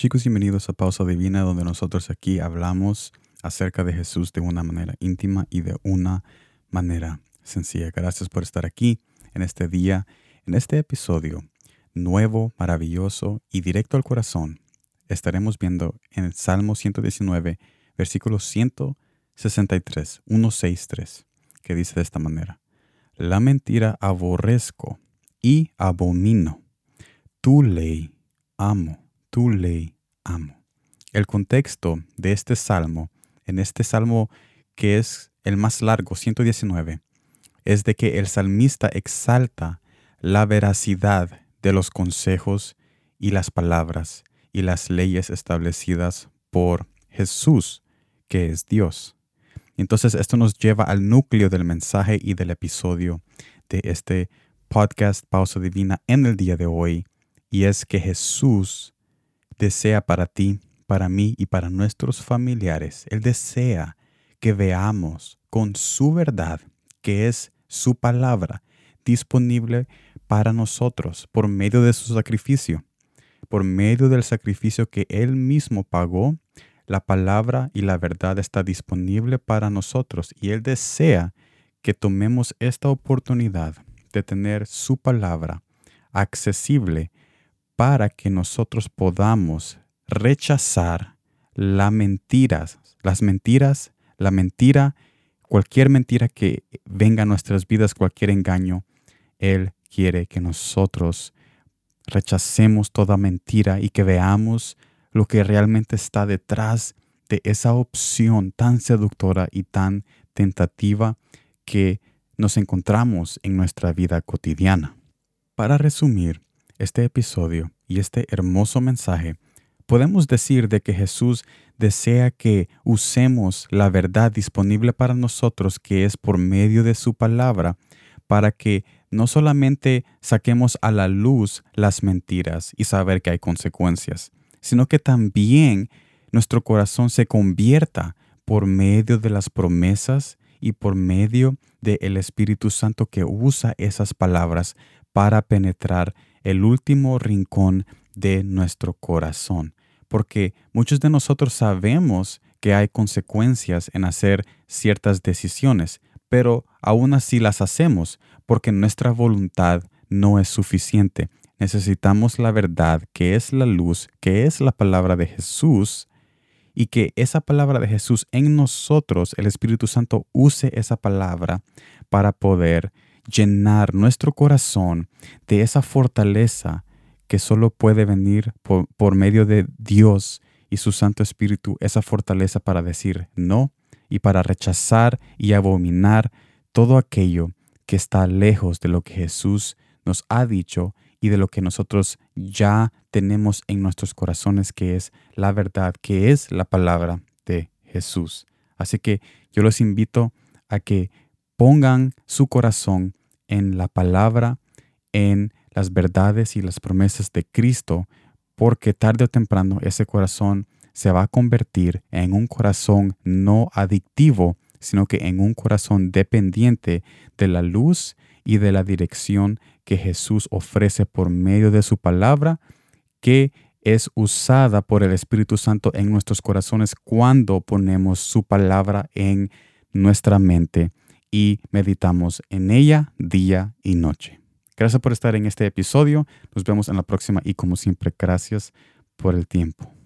Chicos, bienvenidos a Pausa Divina, donde nosotros aquí hablamos acerca de Jesús de una manera íntima y de una manera sencilla. Gracias por estar aquí en este día, en este episodio nuevo, maravilloso y directo al corazón. Estaremos viendo en el Salmo 119, versículo 163, 163, que dice de esta manera. La mentira aborrezco y abomino. Tu ley amo, tu ley amo. El contexto de este salmo, en este salmo que es el más largo, 119, es de que el salmista exalta la veracidad de los consejos y las palabras y las leyes establecidas por Jesús, que es Dios. Entonces esto nos lleva al núcleo del mensaje y del episodio de este podcast Pausa Divina en el día de hoy, y es que Jesús desea para ti, para mí y para nuestros familiares, Él desea que veamos con su verdad, que es su palabra, disponible para nosotros por medio de su sacrificio, por medio del sacrificio que Él mismo pagó. La palabra y la verdad está disponible para nosotros y Él desea que tomemos esta oportunidad de tener su palabra accesible para que nosotros podamos rechazar las mentiras, las mentiras, la mentira cualquier mentira que venga a nuestras vidas, cualquier engaño, Él quiere que nosotros rechacemos toda mentira y que veamos lo que realmente está detrás de esa opción tan seductora y tan tentativa que nos encontramos en nuestra vida cotidiana. Para resumir este episodio y este hermoso mensaje, podemos decir de que Jesús desea que usemos la verdad disponible para nosotros, que es por medio de su palabra, para que no solamente saquemos a la luz las mentiras y saber que hay consecuencias, sino que también nuestro corazón se convierta por medio de las promesas y por medio del Espíritu Santo que usa esas palabras para penetrar el último rincón de nuestro corazón porque muchos de nosotros sabemos que hay consecuencias en hacer ciertas decisiones, pero aún así las hacemos porque nuestra voluntad no es suficiente. Necesitamos la verdad, que es la luz, que es la palabra de Jesús, y que esa palabra de Jesús en nosotros, el Espíritu Santo, use esa palabra para poder llenar nuestro corazón de esa fortaleza que solo puede venir por, medio de Dios y su Santo Espíritu, esa fortaleza para decir no y para rechazar y abominar todo aquello que está lejos de lo que Jesús nos ha dicho y de lo que nosotros ya tenemos en nuestros corazones, que es la verdad, que es la palabra de Jesús. Así que yo los invito a que pongan su corazón en la palabra, en las verdades y las promesas de Cristo, porque tarde o temprano ese corazón se va a convertir en un corazón no adictivo, sino que en un corazón dependiente de la luz y de la dirección que Jesús ofrece por medio de su palabra, que es usada por el Espíritu Santo en nuestros corazones cuando ponemos su palabra en nuestra mente y meditamos en ella día y noche. Gracias por estar en este episodio. Nos vemos en la próxima y como siempre, gracias por el tiempo.